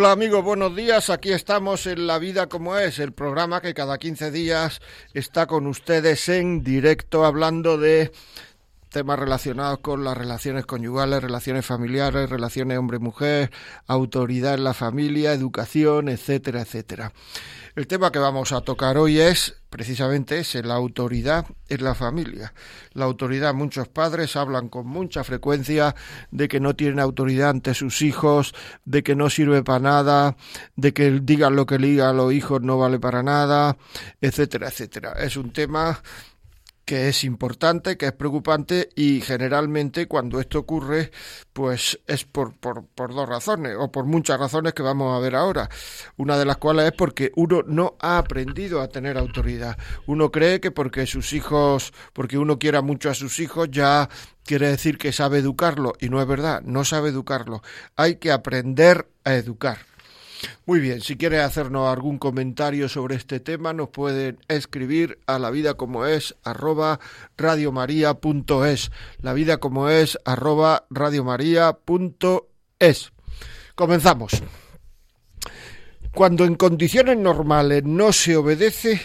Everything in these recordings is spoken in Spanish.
Hola amigos, buenos días. Aquí estamos en La Vida como es, el programa que cada 15 días está con ustedes en directo hablando de temas relacionados con las relaciones conyugales, relaciones familiares, relaciones hombre-mujer, autoridad en la familia, educación, etcétera, etcétera. El tema que vamos a tocar hoy es precisamente ese, la autoridad en la familia. La autoridad, muchos padres hablan con mucha frecuencia de que no tienen autoridad ante sus hijos, de que no sirve para nada, de que digan lo que digan los hijos no vale para nada, etcétera, etcétera. Es un tema que es importante, que es preocupante y generalmente cuando esto ocurre pues es por, por, por, dos razones o por muchas razones que vamos a ver ahora. Una de las cuales es porque uno no ha aprendido a tener autoridad. Uno cree que porque sus hijos, porque uno quiera mucho a sus hijos ya quiere decir que sabe educarlo y no es verdad, no sabe educarlo. Hay que aprender a educar. Muy bien, si quiere hacernos algún comentario sobre este tema, nos pueden escribir a la vida como es arroba radiomaria.es. La vida como es arroba radiomaria.es. Comenzamos. Cuando en condiciones normales no se obedece,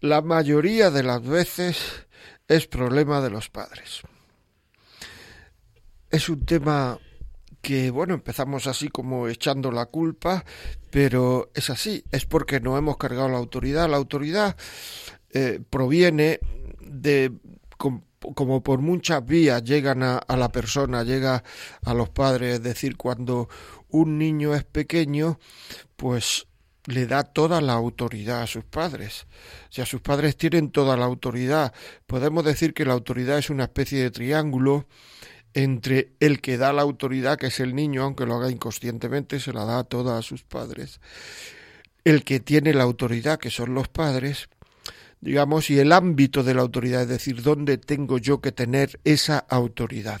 la mayoría de las veces es problema de los padres. Es un tema que bueno, empezamos así como echando la culpa, pero es así, es porque no hemos cargado la autoridad. La autoridad eh, proviene de como por muchas vías llegan a, la persona, llega a los padres, es decir, cuando un niño es pequeño, pues le da toda la autoridad a sus padres. Si a sus padres tienen toda la autoridad, podemos decir que la autoridad es una especie de triángulo entre el que da la autoridad, que es el niño, aunque lo haga inconscientemente, se la da toda a sus padres, el que tiene la autoridad, que son los padres, digamos, y el ámbito de la autoridad, es decir, dónde tengo yo que tener esa autoridad.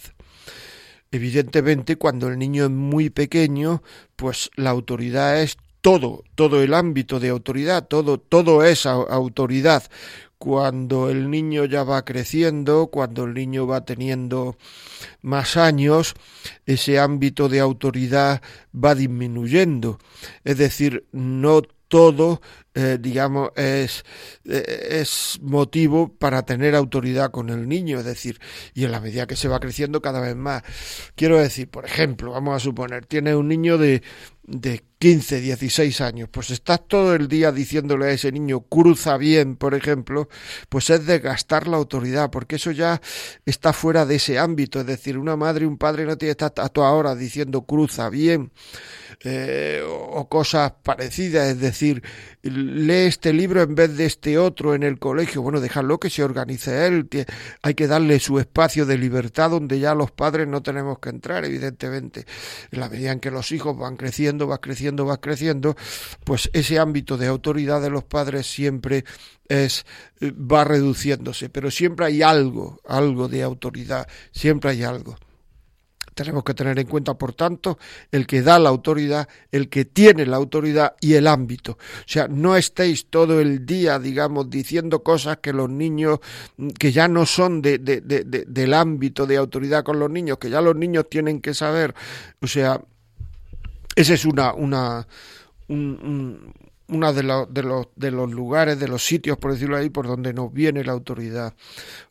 Evidentemente, cuando el niño es muy pequeño, pues la autoridad es todo, todo el ámbito de autoridad, todo, todo es autoridad cuando el niño ya va creciendo, cuando el niño va teniendo más años, ese ámbito de autoridad va disminuyendo. Es decir, no todo, eh, digamos, es, eh, es motivo para tener autoridad con el niño, es decir, y en la medida que se va creciendo cada vez más. Quiero decir, por ejemplo, vamos a suponer, tiene un niño de, de 15, 16 años, pues estás todo el día diciéndole a ese niño cruza bien, por ejemplo, pues es desgastar la autoridad, porque eso ya está fuera de ese ámbito, es decir, una madre y un padre no tiene que estar a toda diciendo cruza bien eh, o cosas parecidas, es decir, lee este libro en vez de este otro en el colegio, bueno, déjalo que se organice él, hay que darle su espacio de libertad donde ya los padres no tenemos que entrar, evidentemente, en la medida en que los hijos van creciendo, van creciendo, van creciendo, pues ese ámbito de autoridad de los padres siempre es eh, va reduciéndose, pero siempre hay algo, algo de autoridad, siempre hay algo. Tenemos que tener en cuenta, por tanto, el que da la autoridad, el que tiene la autoridad y el ámbito. O sea, no estéis todo el día, digamos, diciendo cosas que los niños, que ya no son de, de, de, del ámbito de autoridad con los niños, que ya los niños tienen que saber. O sea, ese es una, una, un, una de, de, los, de los lugares, de los sitios, por decirlo ahí, por donde nos viene la autoridad.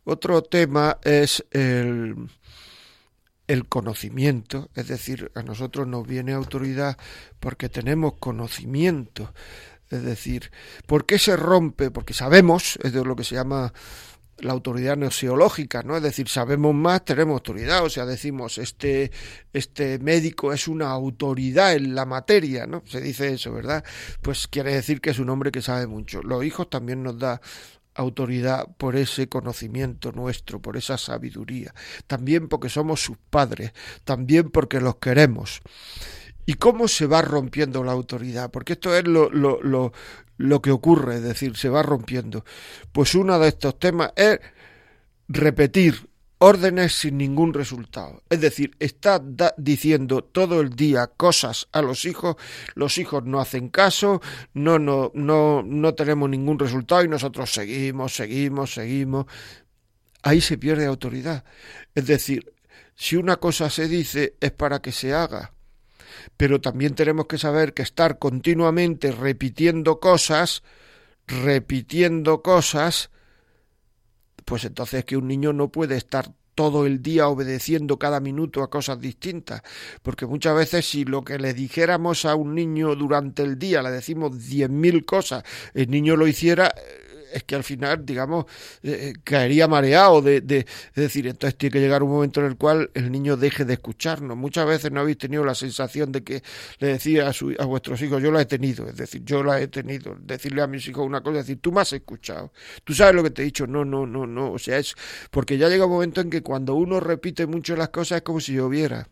Otro tema es el el conocimiento, es decir, a nosotros nos viene autoridad porque tenemos conocimiento, es decir, ¿por qué se rompe? Porque sabemos, es de lo que se llama la autoridad neoseológica, ¿no? Es decir, sabemos más, tenemos autoridad, o sea, decimos, este, este médico es una autoridad en la materia, ¿no? Se dice eso, ¿verdad? Pues quiere decir que es un hombre que sabe mucho. Los hijos también nos da autoridad por ese conocimiento nuestro, por esa sabiduría, también porque somos sus padres, también porque los queremos. ¿Y cómo se va rompiendo la autoridad? Porque esto es lo, lo, lo, lo que ocurre, es decir, se va rompiendo. Pues uno de estos temas es repetir órdenes sin ningún resultado. Es decir, está diciendo todo el día cosas a los hijos, los hijos no hacen caso, no, no, no, no tenemos ningún resultado y nosotros seguimos, seguimos, seguimos. Ahí se pierde autoridad. Es decir, si una cosa se dice es para que se haga. Pero también tenemos que saber que estar continuamente repitiendo cosas, repitiendo cosas, pues entonces es que un niño no puede estar todo el día obedeciendo cada minuto a cosas distintas, porque muchas veces si lo que le dijéramos a un niño durante el día le decimos diez mil cosas, el niño lo hiciera, es que al final, digamos, eh, eh, caería mareado de, de, es decir, entonces tiene que llegar un momento en el cual el niño deje de escucharnos. Muchas veces no habéis tenido la sensación de que le decía a, su, a vuestros hijos, yo la he tenido, es decir, yo la he tenido, decirle a mis hijos una cosa, decir, tú me has escuchado, tú sabes lo que te he dicho, no, no, no, no, o sea, es porque ya llega un momento en que cuando uno repite mucho las cosas es como si lloviera.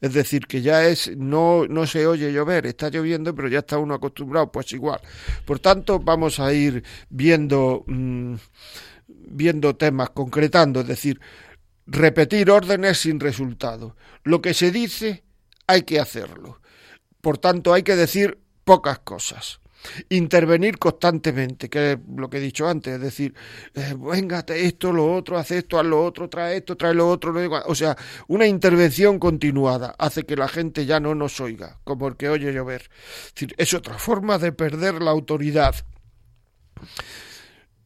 Es decir, que ya es, no, no se oye llover, está lloviendo, pero ya está uno acostumbrado, pues igual. Por tanto, vamos a ir viendo, mm, viendo temas, concretando, es decir, repetir órdenes sin resultado. Lo que se dice, hay que hacerlo. Por tanto, hay que decir pocas cosas intervenir constantemente, que es lo que he dicho antes, es decir, eh, esto, lo otro, haz esto, haz lo otro, trae esto, trae lo otro, o sea, una intervención continuada hace que la gente ya no nos oiga, como el que oye llover. Es, decir, es otra forma de perder la autoridad.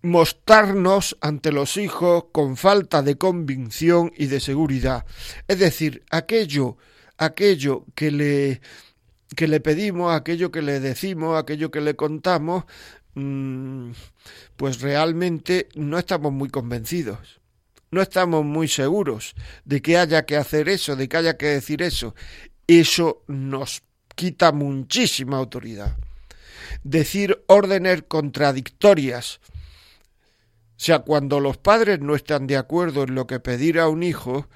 Mostrarnos ante los hijos con falta de convicción y de seguridad. Es decir, aquello, aquello que le que le pedimos, aquello que le decimos, aquello que le contamos, mm, pues realmente no estamos muy convencidos. No estamos muy seguros de que haya que hacer eso, de que haya que decir eso. Eso nos quita muchísima autoridad. Decir órdenes contradictorias. O sea, cuando los padres no están de acuerdo en lo que pedir a un hijo,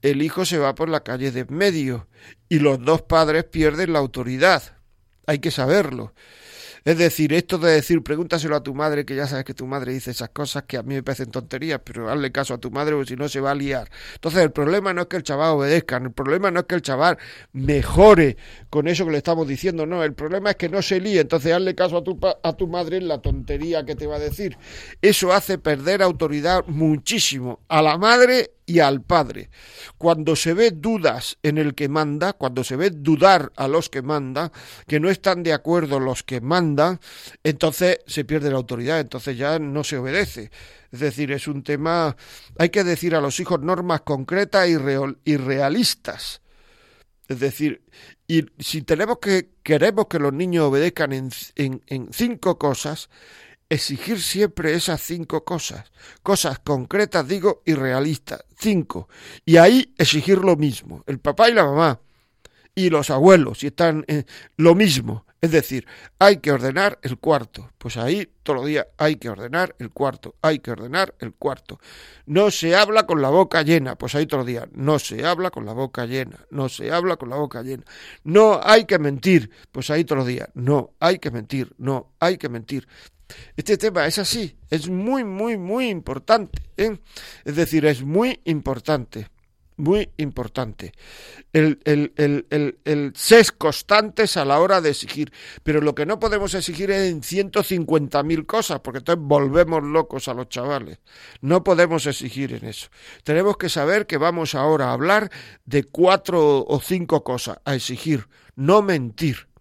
el hijo se va por la calle de medio y los dos padres pierden la autoridad. Hay que saberlo. Es decir, esto de decir, pregúntaselo a tu madre, que ya sabes que tu madre dice esas cosas que a mí me parecen tonterías, pero hazle caso a tu madre porque si no se va a liar. Entonces, el problema no es que el chaval obedezca, el problema no es que el chaval mejore con eso que le estamos diciendo, no, el problema es que no se líe, entonces hazle caso a tu, a tu madre en la tontería que te va a decir. Eso hace perder autoridad muchísimo a la madre y al Padre. Cuando se ve dudas en el que manda, cuando se ve dudar a los que manda, que no están de acuerdo los que mandan, entonces se pierde la autoridad, entonces ya no se obedece. Es decir, es un tema, hay que decir a los hijos normas concretas y, realistas. Es decir, y si tenemos que, queremos que los niños obedezcan en, en cinco cosas, exigir siempre esas cinco cosas, cosas concretas, digo, y realistas, cinco, y ahí exigir lo mismo, el papá y la mamá, y los abuelos, si están lo mismo, es decir, hay que ordenar el cuarto, pues ahí todos los días hay que ordenar el cuarto, hay que ordenar el cuarto. No se habla con la boca llena, pues ahí todos los días, no se habla con la boca llena, no se habla con la boca llena. No hay que mentir, pues ahí todos los días, no. Hay que mentir, no. Hay que mentir. Este tema es así, es muy, muy, muy importante. ¿eh? Es decir, es muy importante, muy importante. El, el, el, el, constantes a la hora de exigir. Pero lo que no podemos exigir es en 150.000 cosas, porque entonces volvemos locos a los chavales. No podemos exigir en eso. Tenemos que saber que vamos ahora a hablar de cuatro o cinco cosas, a exigir, no mentir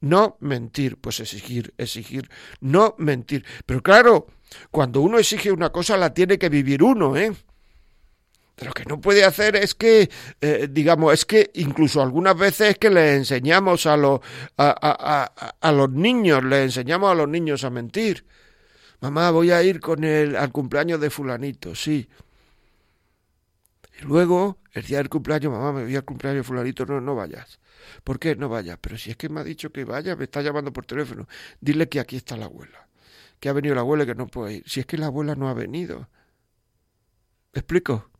no mentir, pues exigir, exigir, no mentir. Pero claro, cuando uno exige una cosa la tiene que vivir uno, ¿eh? Lo que no puede hacer es que, eh, digamos, es que incluso algunas veces es que le enseñamos a, los a, a, a, los niños, le enseñamos a los niños a mentir. Mamá, voy a ir con el, al cumpleaños de fulanito, sí. Y luego, el día del cumpleaños, mamá, me voy al cumpleaños de fulanito, no, no vayas. ¿Por qué no vaya? Pero si es que me ha dicho que vaya, me está llamando por teléfono. Dile que aquí está la abuela. que ha venido la abuela y que no puede ir. Si es que la abuela no ha venido. ¿Me explico?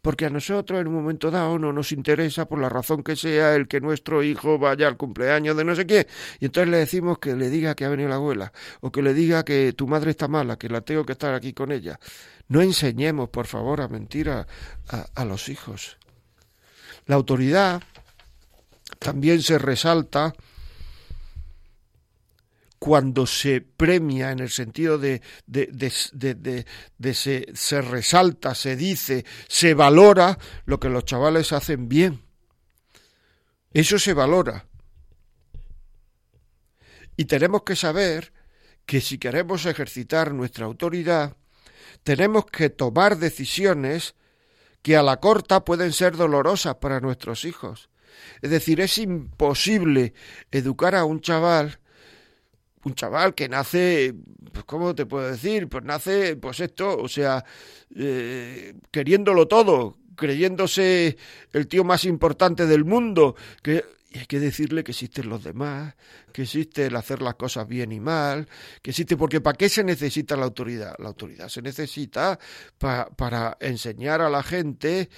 Porque a nosotros en un momento dado no nos interesa, por la razón que sea, el que nuestro hijo vaya al cumpleaños de no sé qué. Y entonces le decimos que le diga que ha venido la abuela, o que le diga que tu madre está mala, que la tengo que estar aquí con ella. No enseñemos, por favor, a mentir a, a los hijos. La autoridad también se resalta cuando se premia en el sentido de, de, de, de se, se, resalta, se dice, se valora lo que los chavales hacen bien. Eso se valora. Y tenemos que saber que si queremos ejercitar nuestra autoridad, tenemos que tomar decisiones que a la corta pueden ser dolorosas para nuestros hijos. Es decir, es imposible educar a un chaval un chaval que nace, pues, ¿cómo te puedo decir? Pues nace, pues esto, o sea, eh, queriéndolo todo, creyéndose el tío más importante del mundo, que y hay que decirle que existen los demás, que existe el hacer las cosas bien y mal, que existe, porque ¿para qué se necesita la autoridad? La autoridad se necesita para enseñar a la gente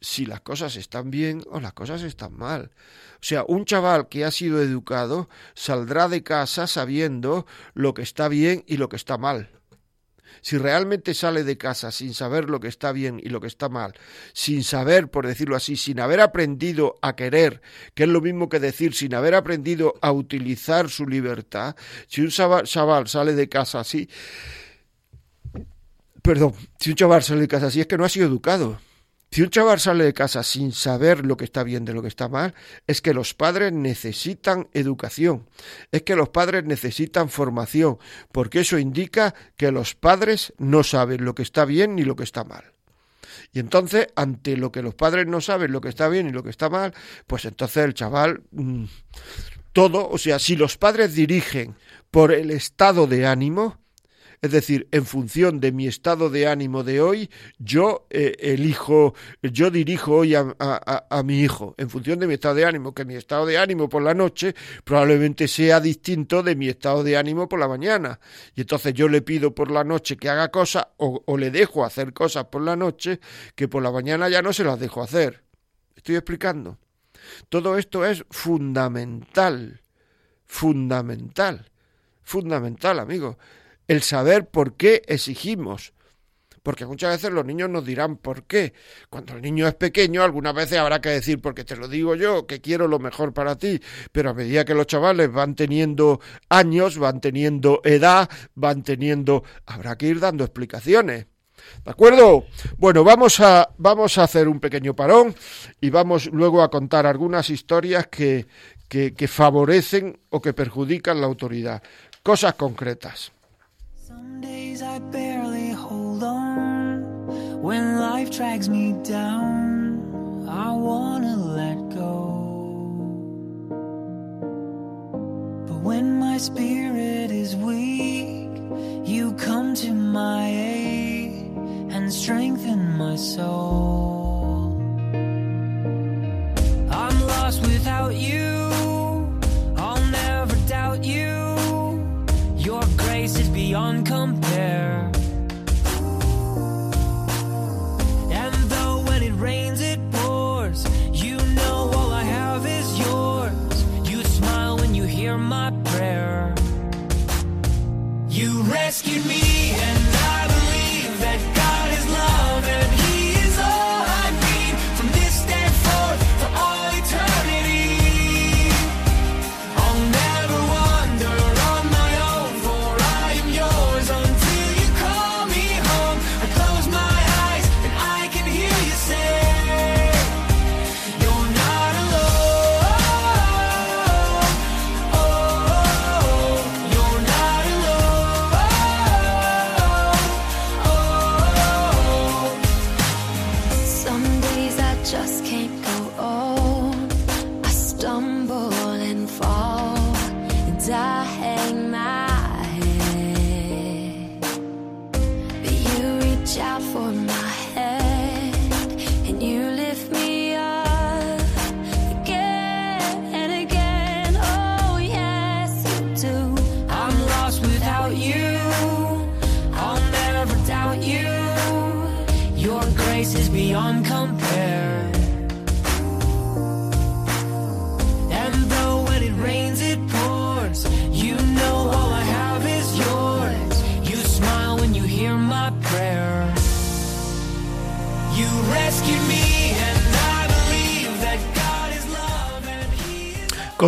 si las cosas están bien o las cosas están mal. O sea, un chaval que ha sido educado saldrá de casa sabiendo lo que está bien y lo que está mal. Si realmente sale de casa sin saber lo que está bien y lo que está mal, sin saber, por decirlo así, sin haber aprendido a querer, que es lo mismo que decir, sin haber aprendido a utilizar su libertad, si un chaval sale de casa así, perdón, si un chaval sale de casa así es que no ha sido educado si un chaval sale de casa sin saber lo que está bien de lo que está mal, es que los padres necesitan educación, es que los padres necesitan formación, porque eso indica que los padres no saben lo que está bien ni lo que está mal. Y entonces, ante lo que los padres no saben lo que está bien y lo que está mal, pues entonces el chaval, mm, todo, o sea, si los padres dirigen por el estado de ánimo, es decir, en función de mi estado de ánimo de hoy, yo eh, elijo, yo dirijo hoy a, mi hijo, en función de mi estado de ánimo, que mi estado de ánimo por la noche probablemente sea distinto de mi estado de ánimo por la mañana. Y entonces yo le pido por la noche que haga cosas o, o le dejo hacer cosas por la noche que por la mañana ya no se las dejo hacer. ¿Estoy explicando? Todo esto es fundamental, fundamental, fundamental, amigo el saber por qué exigimos. Porque muchas veces los niños nos dirán por qué. Cuando el niño es pequeño, algunas veces habrá que decir, porque te lo digo yo, que quiero lo mejor para ti. Pero a medida que los chavales van teniendo años, van teniendo edad, van teniendo. habrá que ir dando explicaciones. ¿De acuerdo? Bueno, vamos a, vamos a hacer un pequeño parón y vamos luego a contar algunas historias que, que, que favorecen o que perjudican la autoridad. Cosas concretas. Some days I barely hold on. When life drags me down, I wanna let go. But when my spirit is weak, you come to my aid and strengthen my soul. I'm lost without you. Beyond compare.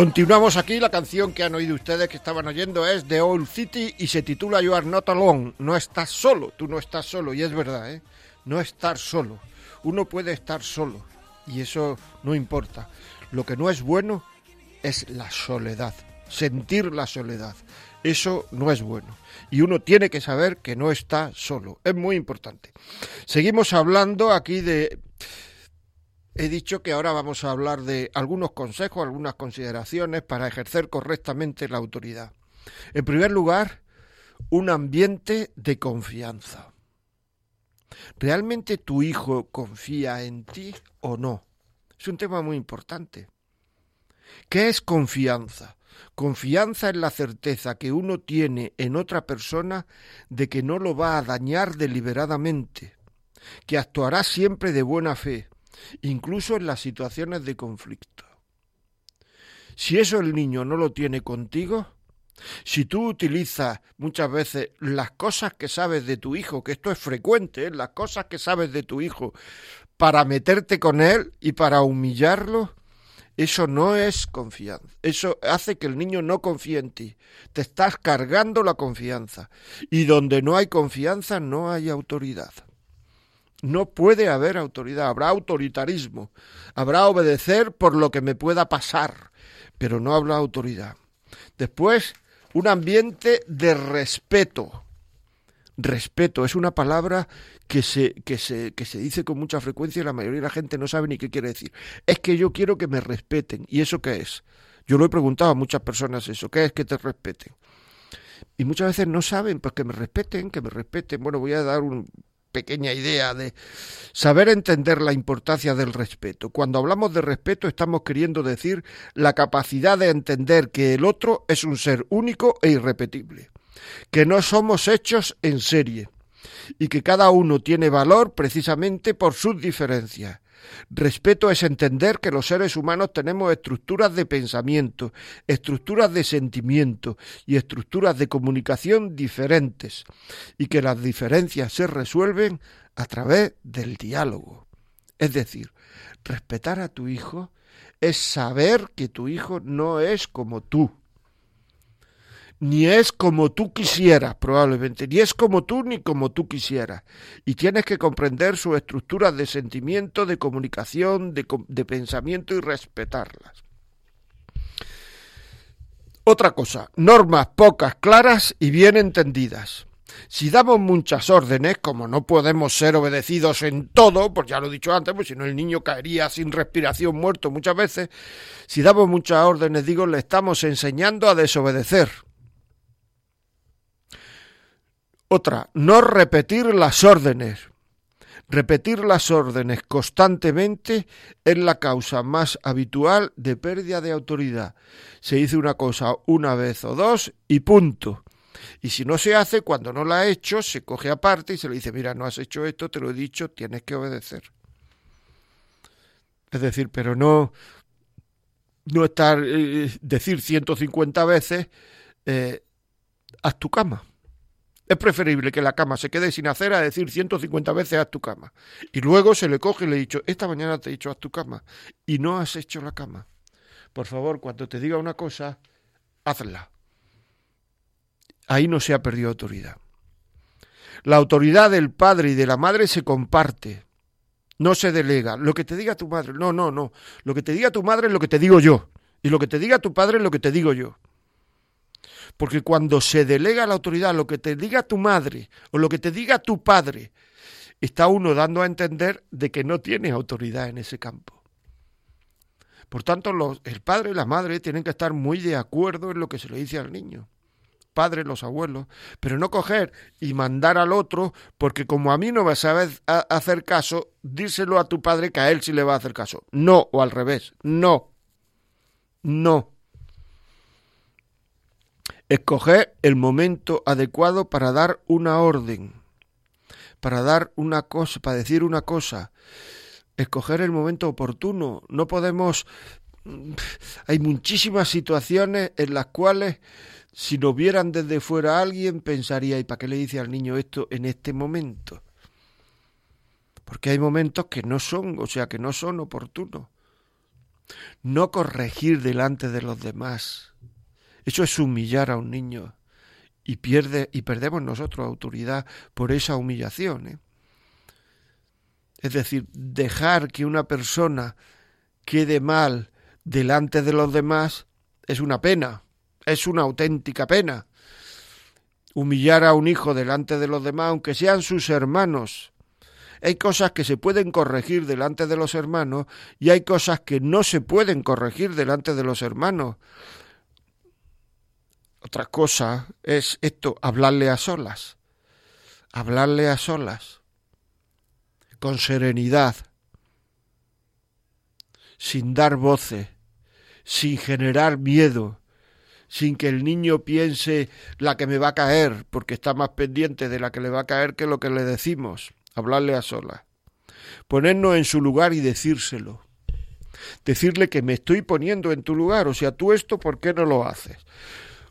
Continuamos aquí, la canción que han oído ustedes que estaban oyendo es de Old City y se titula You Are Not Alone, no estás solo, tú no estás solo, y es verdad, ¿eh? no estar solo, uno puede estar solo y eso no importa, lo que no es bueno es la soledad, sentir la soledad, eso no es bueno. Y uno tiene que saber que no está solo, es muy importante. Seguimos hablando aquí de He dicho que ahora vamos a hablar de algunos consejos, algunas consideraciones para ejercer correctamente la autoridad. En primer lugar, un ambiente de confianza. ¿Realmente tu hijo confía en ti o no? Es un tema muy importante. ¿Qué es confianza? Confianza en la certeza que uno tiene en otra persona de que no lo va a dañar deliberadamente, que actuará siempre de buena fe, incluso en las situaciones de conflicto. Si eso el niño no lo tiene contigo, si tú utilizas muchas veces las cosas que sabes de tu hijo, que esto es frecuente, ¿eh? las cosas que sabes de tu hijo, para meterte con él y para humillarlo, eso no es confianza. Eso hace que el niño no confíe en ti. Te estás cargando la confianza. Y donde no hay confianza no hay autoridad. No puede haber autoridad, habrá autoritarismo, habrá obedecer por lo que me pueda pasar, pero no habrá autoridad. Después, un ambiente de respeto. Respeto es una palabra que se, que se, que se dice con mucha frecuencia y la mayoría de la gente no sabe ni qué quiere decir. Es que yo quiero que me respeten. ¿Y eso qué es? Yo lo he preguntado a muchas personas eso. ¿Qué es que te respeten? Y muchas veces no saben, pues que me respeten, que me respeten. Bueno, voy a dar un pequeña idea de saber entender la importancia del respeto. Cuando hablamos de respeto estamos queriendo decir la capacidad de entender que el otro es un ser único e irrepetible, que no somos hechos en serie y que cada uno tiene valor precisamente por sus diferencias. Respeto es entender que los seres humanos tenemos estructuras de pensamiento, estructuras de sentimiento y estructuras de comunicación diferentes y que las diferencias se resuelven a través del diálogo. Es decir, respetar a tu hijo es saber que tu hijo no es como tú ni es como tú quisieras, probablemente, ni es como tú ni como tú quisieras. Y tienes que comprender sus estructuras de sentimiento, de comunicación, de, de pensamiento y respetarlas. Otra cosa, normas pocas, claras y bien entendidas. Si damos muchas órdenes, como no podemos ser obedecidos en todo, pues ya lo he dicho antes, pues si no el niño caería sin respiración muerto muchas veces, si damos muchas órdenes, digo, le estamos enseñando a desobedecer. Otra, no repetir las órdenes. Repetir las órdenes constantemente es la causa más habitual de pérdida de autoridad. Se dice una cosa una vez o dos y punto. Y si no se hace, cuando no la ha hecho, se coge aparte y se le dice, mira, no has hecho esto, te lo he dicho, tienes que obedecer. Es decir, pero no, no estar, eh, decir 150 veces, eh, haz tu cama. Es preferible que la cama se quede sin hacer a decir 150 veces haz tu cama. Y luego se le coge y le he dicho, esta mañana te he dicho haz tu cama y no has hecho la cama. Por favor, cuando te diga una cosa, hazla. Ahí no se ha perdido autoridad. La autoridad del padre y de la madre se comparte, no se delega. Lo que te diga tu madre, no, no, no. Lo que te diga tu madre es lo que te digo yo. Y lo que te diga tu padre es lo que te digo yo. Porque cuando se delega la autoridad, lo que te diga tu madre o lo que te diga tu padre, está uno dando a entender de que no tiene autoridad en ese campo. Por tanto, los, el padre y la madre tienen que estar muy de acuerdo en lo que se le dice al niño. Padres, los abuelos, pero no coger y mandar al otro, porque como a mí no vas a hacer caso, díselo a tu padre que a él sí le va a hacer caso. No, o al revés, no, no. Escoger el momento adecuado para dar una orden. para dar una cosa, para decir una cosa, escoger el momento oportuno. No podemos hay muchísimas situaciones en las cuales si lo vieran desde fuera alguien pensaría, ¿y para qué le dice al niño esto en este momento? Porque hay momentos que no son, o sea, que no son oportunos. No corregir delante de los demás. Eso es humillar a un niño y pierde y perdemos nosotros autoridad por esa humillación. ¿eh? Es decir, dejar que una persona quede mal delante de los demás es una pena, es una auténtica pena. Humillar a un hijo delante de los demás, aunque sean sus hermanos. Hay cosas que se pueden corregir delante de los hermanos y hay cosas que no se pueden corregir delante de los hermanos. Otra cosa es esto, hablarle a solas. Hablarle a solas. Con serenidad. Sin dar voces sin generar miedo, sin que el niño piense la que me va a caer, porque está más pendiente de la que le va a caer que lo que le decimos, hablarle a solas. Ponernos en su lugar y decírselo. Decirle que me estoy poniendo en tu lugar, o sea, tú esto, ¿por qué no lo haces?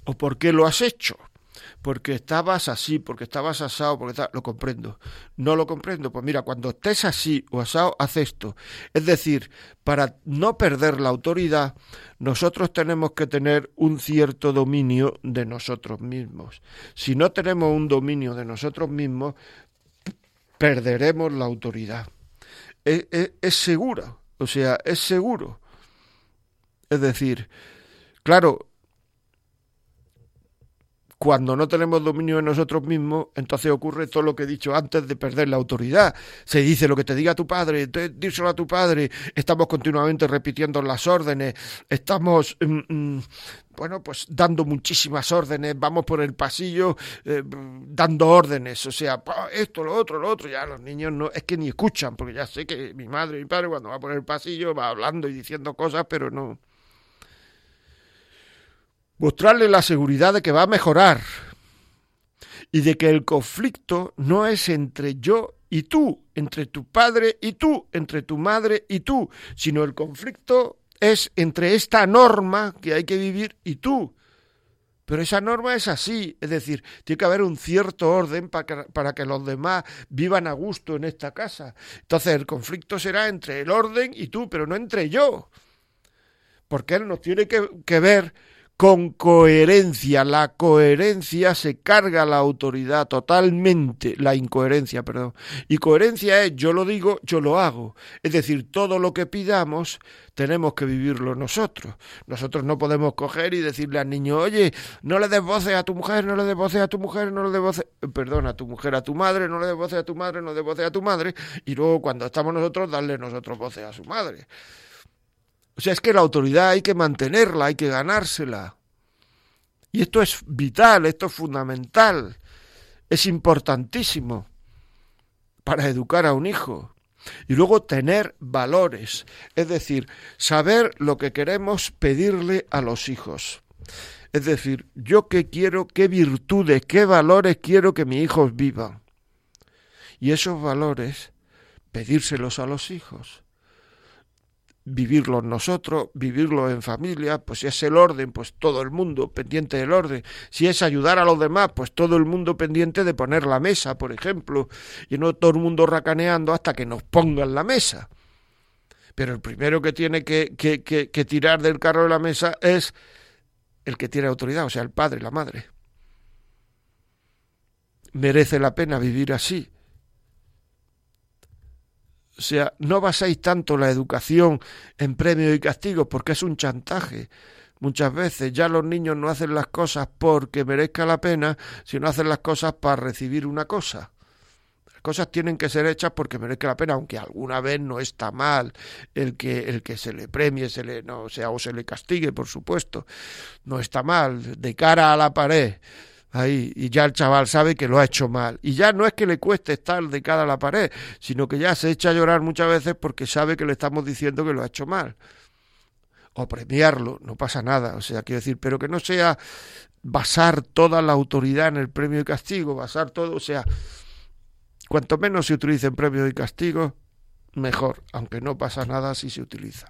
¿O por qué lo has hecho? porque estabas así, porque estabas asado, porque lo comprendo. No lo comprendo. Pues mira, cuando estés así o asado, haz esto. Es decir, para no perder la autoridad, nosotros tenemos que tener un cierto dominio de nosotros mismos. Si no tenemos un dominio de nosotros mismos, perderemos la autoridad. Es, seguro, o sea, es seguro. Es decir, claro, cuando no tenemos dominio de nosotros mismos, entonces ocurre todo lo que he dicho antes de perder la autoridad. Se dice lo que te diga tu padre, díselo a tu padre, estamos continuamente repitiendo las órdenes, estamos, mm, mm, bueno, pues dando muchísimas órdenes, vamos por el pasillo eh, dando órdenes, o sea, esto, lo otro, lo otro, ya los niños no, es que ni escuchan, porque ya sé que mi madre y mi padre cuando va por el pasillo va hablando y diciendo cosas, pero no mostrarle la seguridad de que va a mejorar y de que el conflicto no es entre yo y tú, entre tu padre y tú, entre tu madre y tú, sino el conflicto es entre esta norma que hay que vivir y tú. Pero esa norma es así, es decir, tiene que haber un cierto orden para que, para que los demás vivan a gusto en esta casa. Entonces el conflicto será entre el orden y tú, pero no entre yo. Porque él nos tiene que, que ver con coherencia. La coherencia se carga la autoridad totalmente, la incoherencia, perdón. Y coherencia es yo lo digo, yo lo hago. Es decir, todo lo que pidamos tenemos que vivirlo nosotros. Nosotros no podemos coger y decirle al niño, oye, no le des voces a tu mujer, no le des voces a tu mujer, no le des voces, perdón, a tu mujer, a tu madre, no le des voces a tu madre, no le des voces a tu madre, y luego cuando estamos nosotros, darle nosotros voces a su madre. O sea, es que la autoridad hay que mantenerla, hay que ganársela. Y esto es vital, esto es fundamental, es importantísimo para educar a un hijo. Y luego tener valores, es decir, saber lo que queremos pedirle a los hijos. Es decir, yo qué quiero, qué virtudes, qué valores quiero que mis hijos vivan. Y esos valores, pedírselos a los hijos vivirlo nosotros, vivirlo en familia, pues si es el orden, pues todo el mundo pendiente del orden. Si es ayudar a los demás, pues todo el mundo pendiente de poner la mesa, por ejemplo, y no todo el mundo racaneando hasta que nos pongan la mesa. Pero el primero que tiene que, que, tirar del carro de la mesa es el que tiene autoridad, o sea, el padre, la madre. Merece la pena vivir así, o sea, no basáis tanto la educación en premios y castigos porque es un chantaje. Muchas veces ya los niños no hacen las cosas porque merezca la pena, sino hacen las cosas para recibir una cosa. Las cosas tienen que ser hechas porque merezca la pena, aunque alguna vez no está mal el que, el que se le premie, se le, no, o sea, o se le castigue, por supuesto. No está mal, de cara a la pared ahí y ya el chaval sabe que lo ha hecho mal. Y ya no es que le cueste estar de cara a la pared, sino que ya se echa a llorar muchas veces porque sabe que le estamos diciendo que lo ha hecho mal. O premiarlo, no pasa nada. O sea, quiero decir, pero que no sea basar toda la autoridad en el premio y castigo, basar todo, o sea, Cuanto menos se utilicen premios y castigos, mejor, aunque no pasa nada si se utiliza.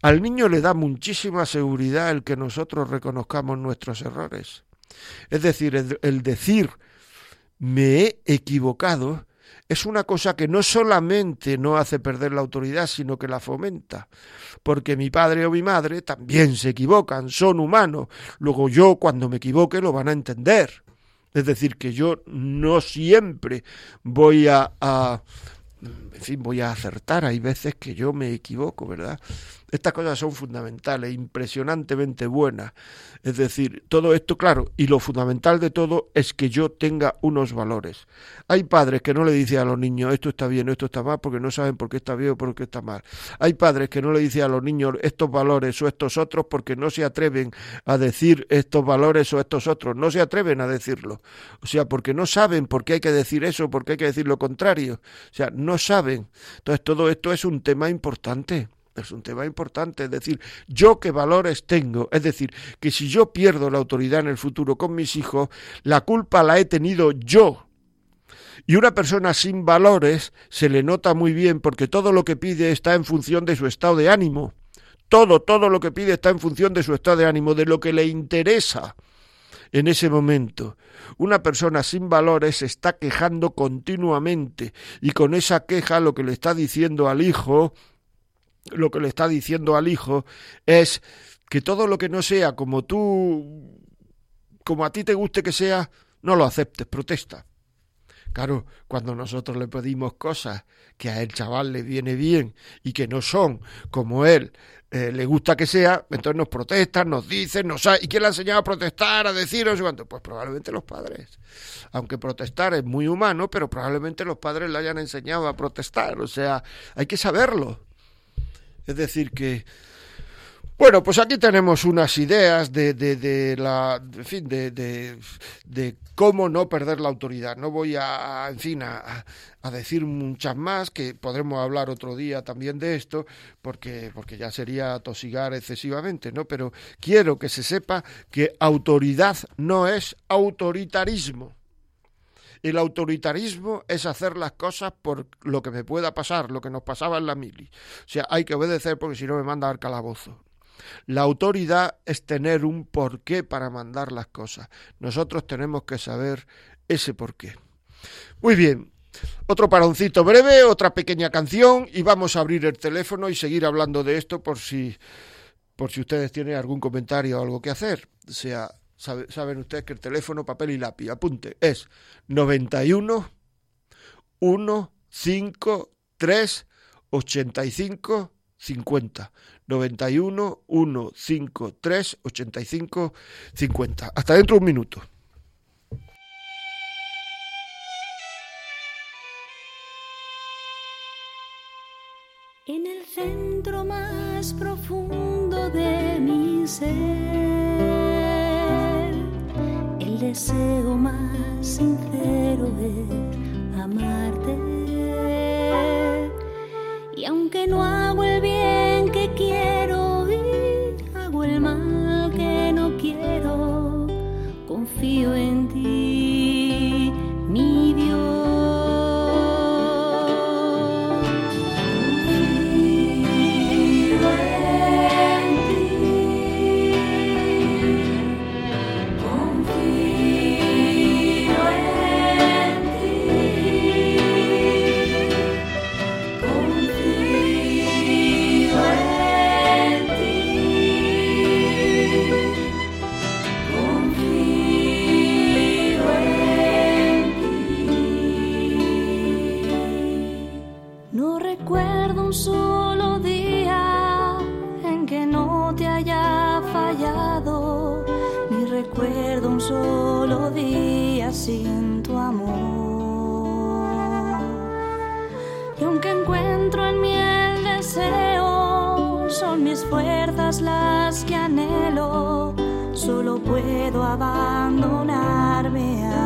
Al niño le da muchísima seguridad el que nosotros reconozcamos nuestros errores. Es decir, el, decir me he equivocado es una cosa que no solamente no hace perder la autoridad, sino que la fomenta. Porque mi padre o mi madre también se equivocan, son humanos. Luego yo, cuando me equivoque, lo van a entender. Es decir, que yo no siempre voy a, a en fin, voy a acertar. Hay veces que yo me equivoco, ¿verdad? Estas cosas son fundamentales, impresionantemente buenas. Es decir, todo esto, claro, y lo fundamental de todo es que yo tenga unos valores. Hay padres que no le dicen a los niños esto está bien, esto está mal, porque no saben por qué está bien o por qué está mal. Hay padres que no le dicen a los niños estos valores o estos otros porque no se atreven a decir estos valores o estos otros. No se atreven a decirlo. O sea, porque no saben por qué hay que decir eso, por qué hay que decir lo contrario. O sea, no saben. Entonces, todo esto es un tema importante. Es un tema importante, es decir, yo qué valores tengo, es decir, que si yo pierdo la autoridad en el futuro con mis hijos, la culpa la he tenido yo. Y una persona sin valores se le nota muy bien porque todo lo que pide está en función de su estado de ánimo. Todo, todo lo que pide está en función de su estado de ánimo, de lo que le interesa en ese momento. Una persona sin valores se está quejando continuamente y con esa queja lo que le está diciendo al hijo lo que le está diciendo al hijo es que todo lo que no sea como tú, como a ti te guste que sea, no lo aceptes, protesta. Claro, cuando nosotros le pedimos cosas que a el chaval le viene bien y que no son como él eh, le gusta que sea, entonces nos protestan, nos dicen, nos ha... ¿y quién le ha enseñado a protestar, a decir, cuánto? Pues probablemente los padres. Aunque protestar es muy humano, pero probablemente los padres le hayan enseñado a protestar, o sea, hay que saberlo. Es decir, que bueno, pues aquí tenemos unas ideas de, de, de la, en fin, de, de, cómo no perder la autoridad. No voy a, en fin, a, a, decir muchas más, que podremos hablar otro día también de esto, porque, porque ya sería tosigar excesivamente, ¿no? Pero quiero que se sepa que autoridad no es autoritarismo. El autoritarismo es hacer las cosas por lo que me pueda pasar, lo que nos pasaba en la mili. O sea, hay que obedecer porque si no me manda al calabozo. La autoridad es tener un porqué para mandar las cosas. Nosotros tenemos que saber ese porqué. Muy bien, otro paroncito breve, otra pequeña canción y vamos a abrir el teléfono y seguir hablando de esto por si por si ustedes tienen algún comentario o algo que hacer. O sea, sabe, saben ustedes que el teléfono, papel y lápiz, apunte, es 91 1 5 3 85 50. 91 1 5 3 85 50. Hasta dentro de un minuto. En el centro más profundo de mi ser, deseo más sincero es amarte. Y aunque no hago el bien que quiero y hago el mal que no quiero, confío en ti, solo día sin tu amor. Y aunque encuentro en mí el deseo, son mis fuerzas las que anhelo, solo puedo abandonarme a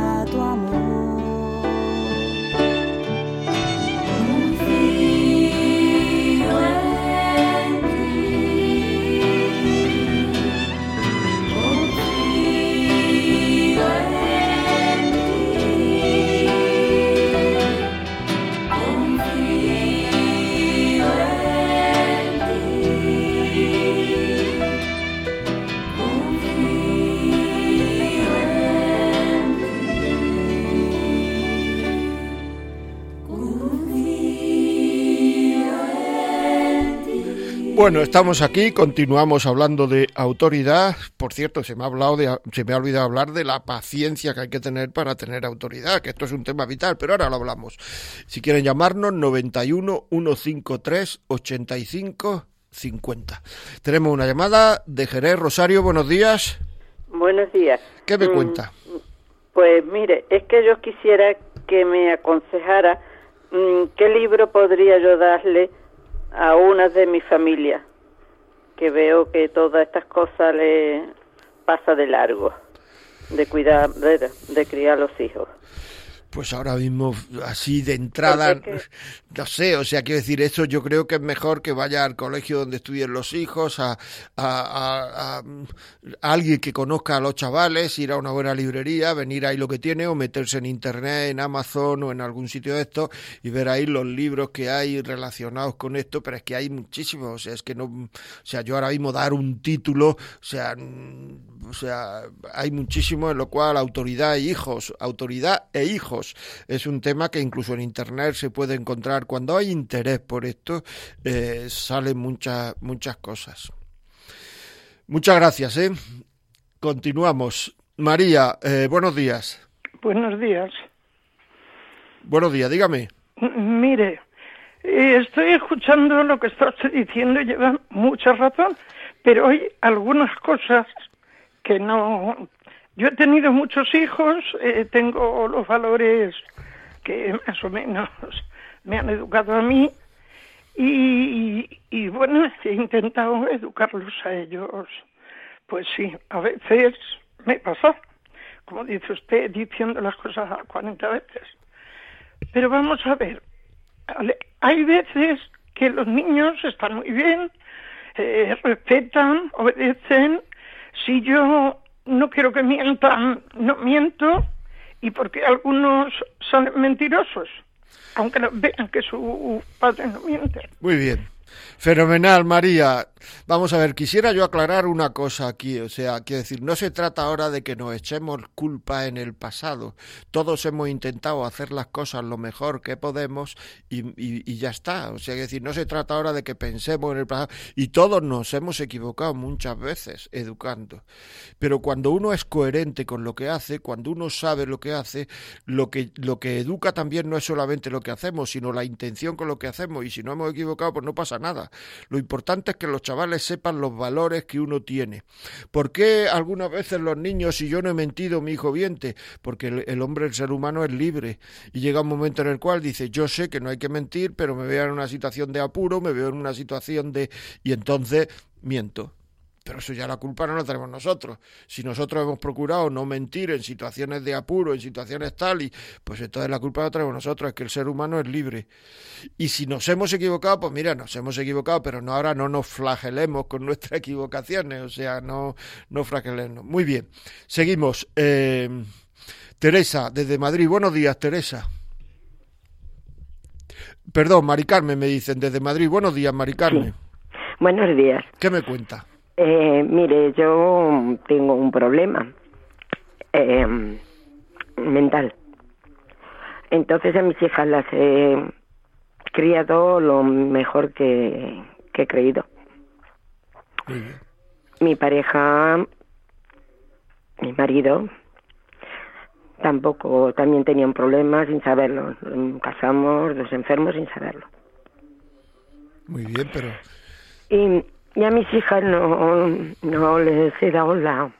Bueno, estamos aquí, continuamos hablando de autoridad. Por cierto, se me ha hablado de, se me ha olvidado hablar de la paciencia que hay que tener para tener autoridad, que esto es un tema vital, pero ahora lo hablamos. Si quieren llamarnos 91 153 85 50. Tenemos una llamada de Jerez Rosario, buenos días. Buenos días. ¿Qué me Mm, cuenta? Pues mire, es que yo quisiera que me aconsejara mm, qué libro podría yo darle a una de mi familia, que veo que todas estas cosas le pasa de largo, de cuidar, de, de criar los hijos. Pues ahora mismo, así de entrada, no sé, o sea, quiero decir, eso yo creo que es mejor que vaya al colegio donde estudien los hijos, a, a, a- a- a alguien que conozca a los chavales, ir a una buena librería, venir ahí lo que tiene, o meterse en internet, en Amazon o en algún sitio de esto, y ver ahí los libros que hay relacionados con esto, pero es que hay muchísimos, o sea, es que no, o sea, yo ahora mismo dar un título, o sea, o sea, hay muchísimo en lo cual autoridad e hijos, autoridad e hijos es un tema que incluso en internet se puede encontrar. Cuando hay interés por esto, eh, salen muchas muchas cosas. Muchas gracias, ¿eh? Continuamos. María, eh, buenos días. Buenos días. Buenos días, dígame. Mire, eh, estoy escuchando lo que está usted diciendo y lleva mucha razón, pero hay algunas cosas que no... Yo he tenido muchos hijos, eh, tengo los valores que más o menos me han educado a mí y, y bueno, he intentado educarlos a ellos. Pues sí, a veces me pasa, como dice usted, diciendo las cosas 40 veces. Pero vamos a ver, hay veces que los niños están muy bien, eh, respetan, obedecen. Si yo no quiero que mientan, no miento. ¿Y porque algunos son mentirosos? Aunque no vean que su padre no miente. Muy bien. Fenomenal, María. Vamos a ver, quisiera yo aclarar una cosa aquí, o sea, quiero decir, no se trata ahora de que nos echemos culpa en el pasado. Todos hemos intentado hacer las cosas lo mejor que podemos y, ya está. O sea, quiero decir, no se trata ahora de que pensemos en el pasado y todos nos hemos equivocado muchas veces educando. Pero cuando uno es coherente con lo que hace, cuando uno sabe lo que hace, lo que, lo que educa también no es solamente lo que hacemos, sino la intención con lo que hacemos. Y si no hemos equivocado, pues no pasa nada. Lo importante es que los chavales sepan los valores que uno tiene. ¿Por qué algunas veces los niños, si yo no he mentido, mi hijo miente? Porque el, el hombre, el ser humano es libre. Y llega un momento en el cual dice, yo sé que no hay que mentir, pero me veo en una situación de apuro, me veo en una situación de... y entonces miento. Pero eso ya la culpa no la tenemos nosotros. Si nosotros hemos procurado no mentir en situaciones de apuro, en situaciones tal, y pues entonces la culpa la tenemos nosotros, es que el ser humano es libre. Y si nos hemos equivocado, pues mira, nos hemos equivocado, pero no ahora no nos flagelemos con nuestras equivocaciones, o sea, no, no flagelemos. Muy bien, seguimos. Eh, Teresa, desde Madrid. Buenos días, Teresa. Perdón, Mari Carmen, me dicen, desde Madrid. Buenos días, Mari Carmen. Buenos días. ¿Qué me cuenta? Eh, mire, yo tengo un problema eh, mental. Entonces a mis hijas las he criado lo mejor que, que he creído. Muy bien. Mi pareja, mi marido, tampoco, también tenía un problema sin saberlo. Casamos dos enfermos sin saberlo. Muy bien, pero Y, y a mis hijas no, no les he dado la,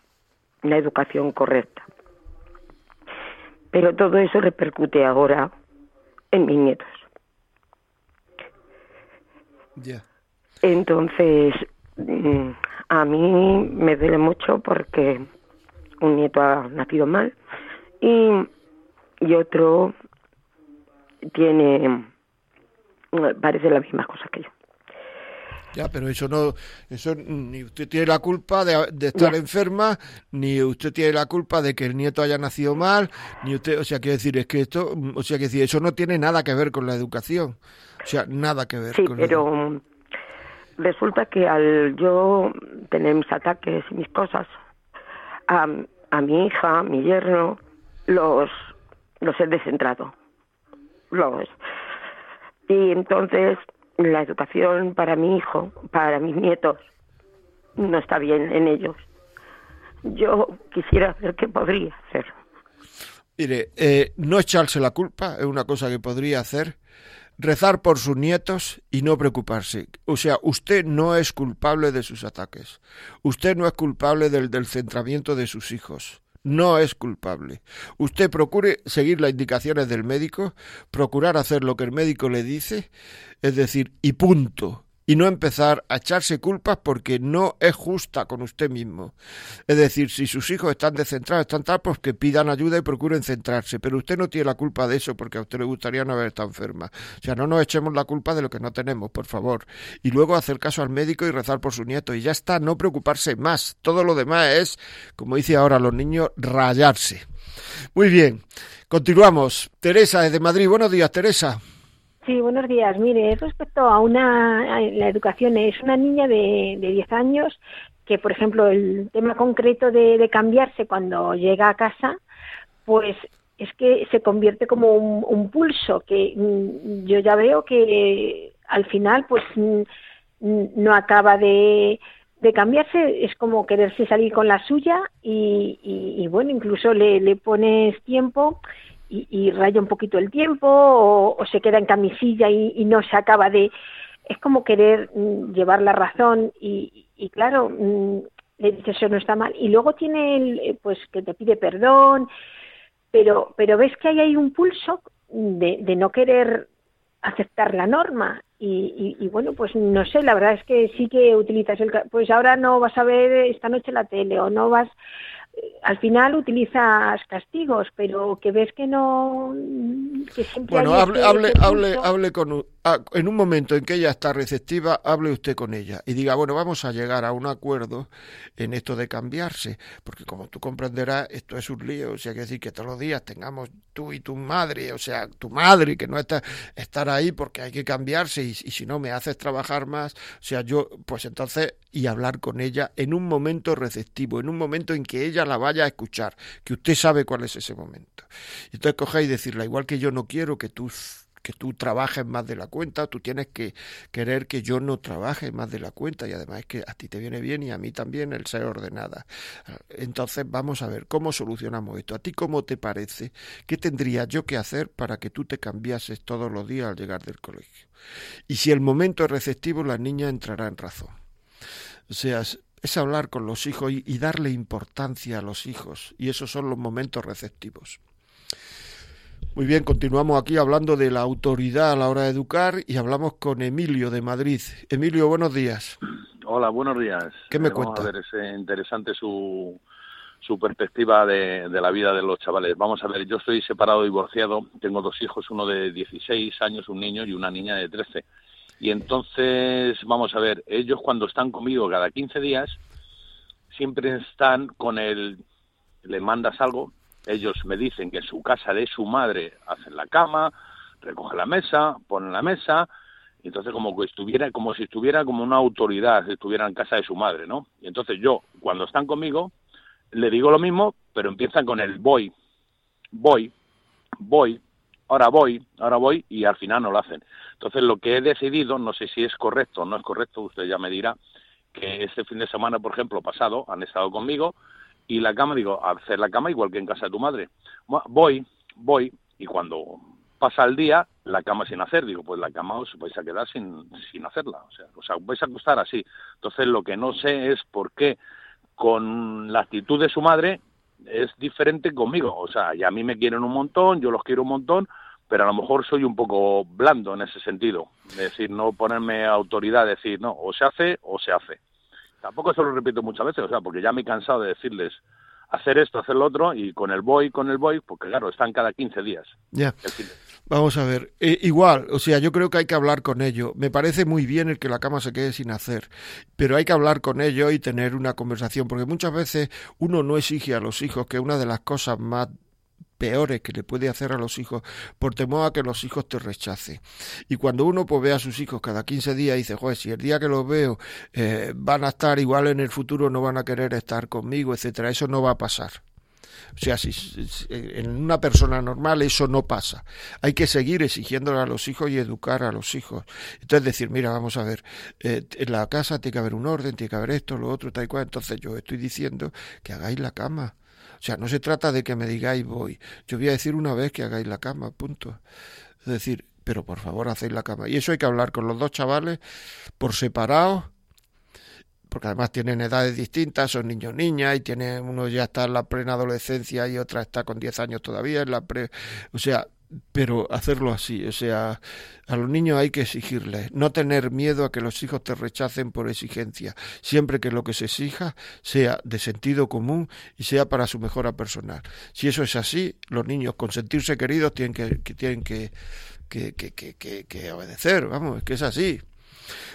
la educación correcta. Pero todo eso repercute ahora en mis nietos. ya. Entonces, mm, a mí me duele mucho porque un nieto ha nacido mal y, y otro tiene, parece la misma cosa que yo. Ya, pero eso no, eso ni usted tiene la culpa de, de estar Ya. enferma, ni usted tiene la culpa de que el nieto haya nacido mal, ni usted, o sea, quiero decir, es que esto, mm, o sea, que decir, eso no tiene nada que ver con la educación, o sea, nada que ver Sí, con pero resulta que al yo tener mis ataques y mis cosas, a, a mi hija, a mi yerno, los, los he descentrado. Los, Y entonces la educación para mi hijo, para mis nietos, no está bien en ellos. Yo quisiera ver qué podría hacer. Mire, eh, no echarse la culpa es una cosa que podría hacer. Rezar por sus nietos y no preocuparse. O sea, usted no es culpable de sus ataques. Usted no es culpable del, del centramiento de sus hijos no es culpable. Usted procure seguir las indicaciones del médico, procurar hacer lo que el médico le dice, es decir, y punto y no empezar a echarse culpas porque no es justa con usted mismo. Es decir, si sus hijos están descentrados, están tal, pues que pidan ayuda y procuren centrarse, pero usted no tiene la culpa de eso porque a usted le gustaría no haber estado enferma. O sea, no nos echemos la culpa de lo que no tenemos, por favor. Y luego hacer caso al médico y rezar por su nieto y ya está, no preocuparse más. Todo lo demás es, como dice ahora los niños, rayarse. Muy bien, continuamos. Teresa desde Madrid. Buenos días, Teresa. Sí, buenos días. Mire, respecto a una la educación, es una niña de, de 10 años que, por ejemplo, el tema concreto de, cambiarse cuando llega a casa, pues es que se convierte como un, pulso que mm, yo ya veo que al final pues mm, no acaba de, cambiarse, es como quererse salir con la suya y, y, bueno, incluso le pones tiempo y, raya un poquito el tiempo o, o se queda en camisilla y, y, no se acaba de... Es como querer mm, llevar la razón y, y claro, mm, le dices eso no está mal. Y luego tiene el, eh, pues que te pide perdón, pero, pero ves que ahí hay un pulso de, de no querer aceptar la norma y, y, y, bueno pues no sé la verdad es que sí que utilizas el pues ahora no vas a ver esta noche la tele o no vas al final utilizas castigos, pero que ves que no. Que siempre bueno, hable, este- hable, este hable, hable con. ah, en un momento en que ella está receptiva, hable usted con ella y diga, bueno, vamos a llegar a un acuerdo en esto de cambiarse, porque como tú comprenderás, esto es un lío, o sea, que decir que todos los días tengamos tú y tu madre, o sea, tu madre, que no está estar ahí porque hay que cambiarse y, y si no me haces trabajar más, o sea, yo, pues entonces, y hablar con ella en un momento receptivo, en un momento en que ella la vaya a escuchar, que usted sabe cuál es ese momento. Y entonces coger y decirle, igual que yo no quiero que tú que tú trabajes más de la cuenta, tú tienes que querer que yo no trabaje más de la cuenta y además es que a ti te viene bien y a mí también el ser ordenada. Entonces vamos a ver cómo solucionamos esto. ¿A ti cómo te parece? ¿Qué tendría yo que hacer para que tú te cambiases todos los días al llegar del colegio? Y si el momento es receptivo, la niña entrará en razón. O sea, es, hablar con los hijos y, y darle importancia a los hijos y esos son los momentos receptivos. Muy bien, continuamos aquí hablando de la autoridad a la hora de educar y hablamos con Emilio de Madrid. Emilio, buenos días. Hola, buenos días. ¿Qué me Eh, vamos cuenta? a ver, es eh, interesante su, su perspectiva de, de la vida de los chavales. Vamos a ver, yo estoy separado, divorciado, tengo dos hijos, uno de 16 años, un niño, y una niña de 13. Y entonces, vamos a ver, ellos cuando están conmigo cada 15 días, siempre están con el, le mandas algo, ellos me dicen que en su casa de su madre hacen la cama, recogen la mesa, ponen la mesa, y entonces como que estuviera, como si estuviera como una autoridad, estuviera en casa de su madre, ¿no? Y entonces yo, cuando están conmigo, le digo lo mismo, pero empiezan con el voy, voy, voy, ahora voy, ahora voy, y al final no lo hacen. Entonces lo que he decidido, no sé si es correcto o no es correcto, usted ya me dirá, que este fin de semana, por ejemplo, pasado, han estado conmigo, y la cama, digo, hacer la cama igual que en casa de tu madre. Voy, voy, y cuando pasa el día, la cama sin hacer, digo, pues la cama os vais a quedar sin, sin hacerla, o sea, os vais a acostar así. Entonces lo que no sé es por qué con la actitud de su madre es diferente conmigo, o sea, y a mí me quieren un montón, yo los quiero un montón, pero a lo mejor soy un poco blando en ese sentido, es decir, no ponerme autoridad, decir, no, o se hace o se hace. Tampoco se lo repito muchas veces, o sea, porque ya me he cansado de decirles hacer esto, hacer lo otro, y con el voy, con el voy, porque claro, están cada 15 días. Ya. Vamos a ver, eh, igual, o sea, yo creo que hay que hablar con ellos. Me parece muy bien el que la cama se quede sin hacer, pero hay que hablar con ellos y tener una conversación, porque muchas veces uno no exige a los hijos que una de las cosas más peores que le puede hacer a los hijos por temor a que los hijos te rechacen. Y cuando uno pues ve a sus hijos cada 15 días y dice, joder, si el día que los veo eh, van a estar igual en el futuro, no van a querer estar conmigo, etcétera, eso no va a pasar. O sea, si, en una persona normal eso no pasa. Hay que seguir exigiéndole a los hijos y educar a los hijos. Entonces decir, mira, vamos a ver, eh, en la casa tiene que haber un orden, tiene que haber esto, lo otro, tal y cual. Entonces yo estoy diciendo que hagáis la cama. O sea, no se trata de que me digáis voy. Yo voy a decir una vez que hagáis la cama, punto. Es decir, pero por favor hacéis la cama. Y eso hay que hablar con los dos chavales por separado, porque además tienen edades distintas, son niños niñas y tienen uno ya está en la plena adolescencia y otra está con 10 años todavía en la pre, o sea, pero hacerlo así, o sea, a los niños hay que exigirles, no tener miedo a que los hijos te rechacen por exigencia, siempre que lo que se exija sea de sentido común y sea para su mejora personal. Si eso es así, los niños con sentirse queridos tienen que, que tienen que, que, que, que, obedecer, vamos, es que es así.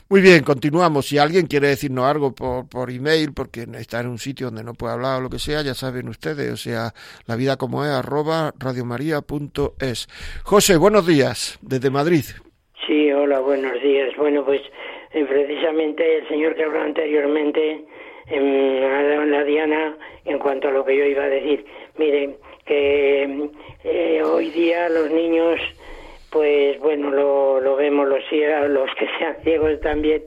Muy bien, continuamos. Si alguien quiere decirnos algo por, por email, porque está en un sitio donde no puede hablar o lo que sea, ya saben ustedes, o sea, la vida como es, arroba radiomaria.es. José, buenos días, desde Madrid. Sí, hola, buenos días. Bueno, pues eh, precisamente el señor que habló anteriormente em, en la diana en cuanto a lo que yo iba a decir. Mire, que eh, hoy día los niños, pues bueno, lo, lo vemos los ciegos, los que sean ciegos también.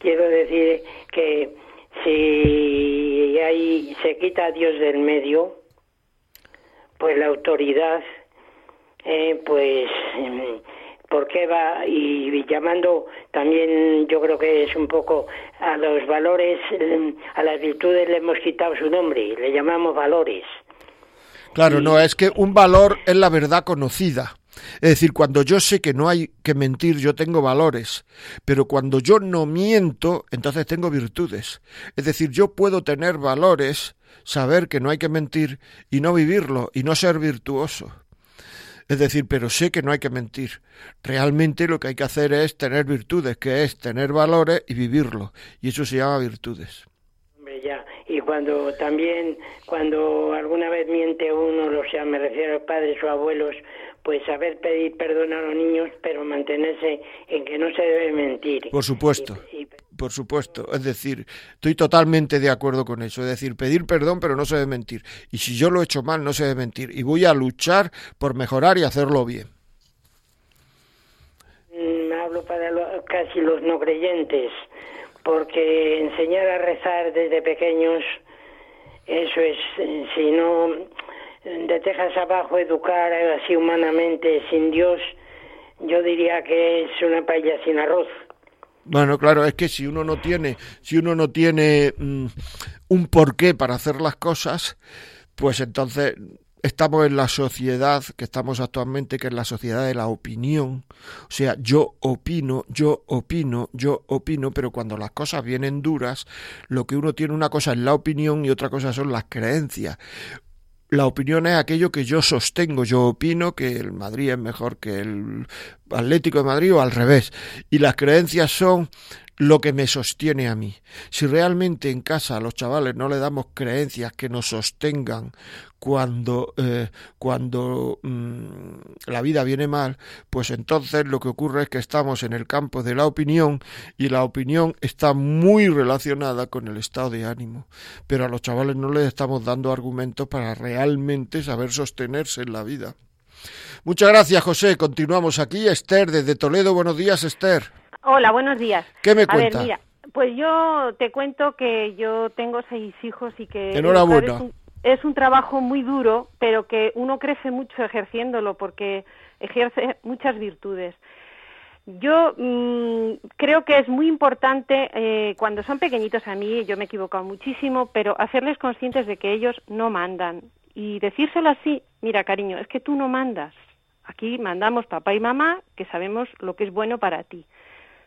Quiero decir que si hay, se quita a Dios del medio, pues la autoridad eh, pues em, por qué va y llamando también yo creo que es un poco a los valores em, a las virtudes le hemos quitado su nombre le llamamos valores Claro, no, es que un valor es la verdad conocida. Es decir, cuando yo sé que no hay que mentir, yo tengo valores, pero cuando yo no miento, entonces tengo virtudes. Es decir, yo puedo tener valores, saber que no hay que mentir y no vivirlo y no ser virtuoso. Es decir, pero sé que no hay que mentir. Realmente lo que hay que hacer es tener virtudes, que es tener valores y vivirlo. Y eso se llama virtudes. Hombre, ya. Y cuando también, cuando alguna vez miente uno, o sea, me refiero a padres o abuelos, pues saber pedir perdón a los niños, pero mantenerse en que no se debe mentir. Por supuesto. Por supuesto, es decir, estoy totalmente de acuerdo con eso, es decir, pedir perdón pero no se debe mentir. Y si yo lo he hecho mal, no se debe mentir. Y voy a luchar por mejorar y hacerlo bien. Mm, hablo para lo- casi los no creyentes, porque enseñar a rezar desde pequeños, eso es, eh, si no de tejas abajo educar así humanamente sin Dios, yo diría que es una paella sin arroz. Bueno, claro, es que si uno no tiene, si uno no tiene mm, un porqué para hacer las cosas, pues entonces estamos en la sociedad que estamos actualmente, que es la sociedad de la opinión. O sea, yo opino, yo opino, yo opino, pero cuando las cosas vienen duras, lo que uno tiene una cosa es la opinión y otra cosa son las creencias. La opinión es aquello que yo sostengo. Yo opino que el Madrid es mejor que el Atlético de Madrid o al revés. Y las creencias son lo que me sostiene a mí. Si realmente en casa a los chavales no le damos creencias que nos sostengan cuando, eh, cuando mm, la vida viene mal, pues entonces lo que ocurre es que estamos en el campo de la opinión y la opinión está muy relacionada con el estado de ánimo. Pero a los chavales no les estamos dando argumentos para realmente saber sostenerse en la vida. Muchas gracias, José. Continuamos aquí. Esther, desde Toledo. Buenos días, Esther. Hola, buenos días. ¿Qué me A cuenta? ver, mira, pues yo te cuento que yo tengo seis hijos y que Enhorabuena. educar Es, un, es un trabajo muy duro, pero que uno crece mucho ejerciéndolo porque ejerce muchas virtudes. Yo mm, creo que es muy importante eh, cuando son pequeñitos a mí, yo me he equivocado muchísimo, pero hacerles conscientes de que ellos no mandan y decírselo así, mira cariño, es que tú no mandas. Aquí mandamos papá y mamá que sabemos lo que es bueno para ti.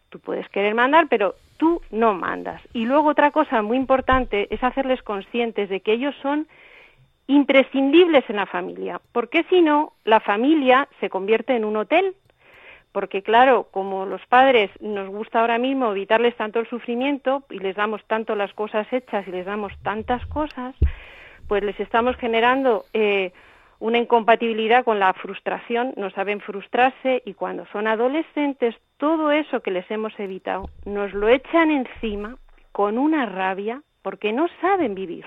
Tú puedes querer mandar, pero tú no mandas. Y luego otra cosa muy importante es hacerles conscientes de que ellos son imprescindibles en la familia, porque si no, la familia se convierte en un hotel. Porque claro, como los padres nos gusta ahora mismo evitarles tanto el sufrimiento y les damos tanto las cosas hechas y les damos tantas cosas, pues les estamos generando eh, una incompatibilidad con la frustración, no saben frustrarse y cuando son adolescentes todo eso que les hemos evitado nos lo echan encima con una rabia porque no saben vivir.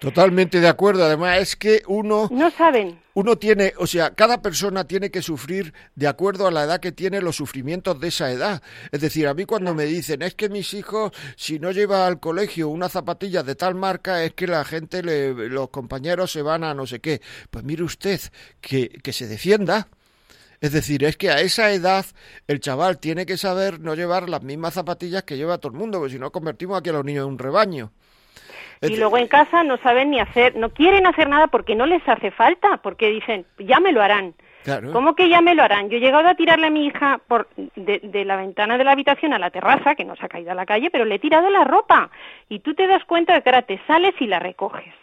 Totalmente de acuerdo. Además, es que uno. No saben. Uno tiene, o sea, cada persona tiene que sufrir de acuerdo a la edad que tiene los sufrimientos de esa edad. Es decir, a mí cuando me dicen, es que mis hijos, si no lleva al colegio una zapatilla de tal marca, es que la gente, le, los compañeros se van a no sé qué. Pues mire usted, que, que se defienda. Es decir, es que a esa edad el chaval tiene que saber no llevar las mismas zapatillas que lleva todo el mundo, porque si no convertimos aquí a los niños en un rebaño. Y luego en casa no saben ni hacer, no quieren hacer nada porque no les hace falta, porque dicen, ya me lo harán. Claro. ¿Cómo que ya me lo harán? Yo he llegado a tirarle a mi hija por de, de la ventana de la habitación a la terraza, que no se ha caído a la calle, pero le he tirado la ropa. Y tú te das cuenta de que ahora te sales y la recoges.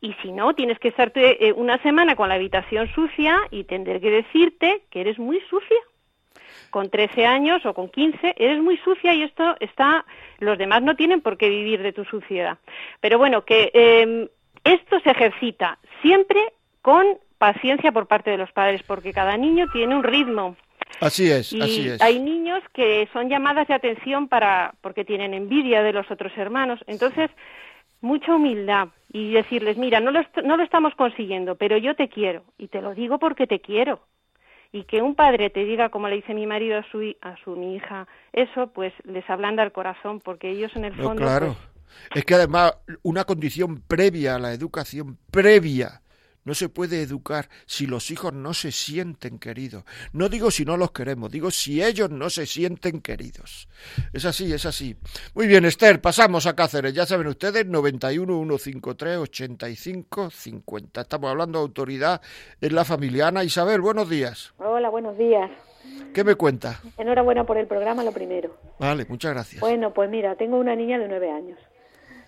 Y si no, tienes que estarte eh, una semana con la habitación sucia y tendré que decirte que eres muy sucia. Con 13 años o con 15 eres muy sucia y esto está, los demás no tienen por qué vivir de tu suciedad. Pero bueno, que eh, esto se ejercita siempre con paciencia por parte de los padres, porque cada niño tiene un ritmo. Así es, Y así es. hay niños que son llamadas de atención para porque tienen envidia de los otros hermanos. Entonces, mucha humildad y decirles, mira, no lo, no lo estamos consiguiendo, pero yo te quiero y te lo digo porque te quiero. Y que un padre te diga, como le dice mi marido a su, a su mi hija, eso pues les ablanda el corazón, porque ellos en el No, fondo... claro. pues, Es que además una condición previa a la educación, previa, no se puede educar si los hijos no se sienten queridos. No digo si no los queremos, digo si ellos no se sienten queridos. Es así, es así. Muy bien, Esther, pasamos a Cáceres. Ya saben ustedes, 91 153 85 50. Estamos hablando de autoridad en la familia. Ana Isabel, buenos días. Hola, buenos días. ¿Qué me cuenta? Enhorabuena por el programa, lo primero. Vale, muchas gracias. Bueno, pues mira, tengo una niña de nueve años.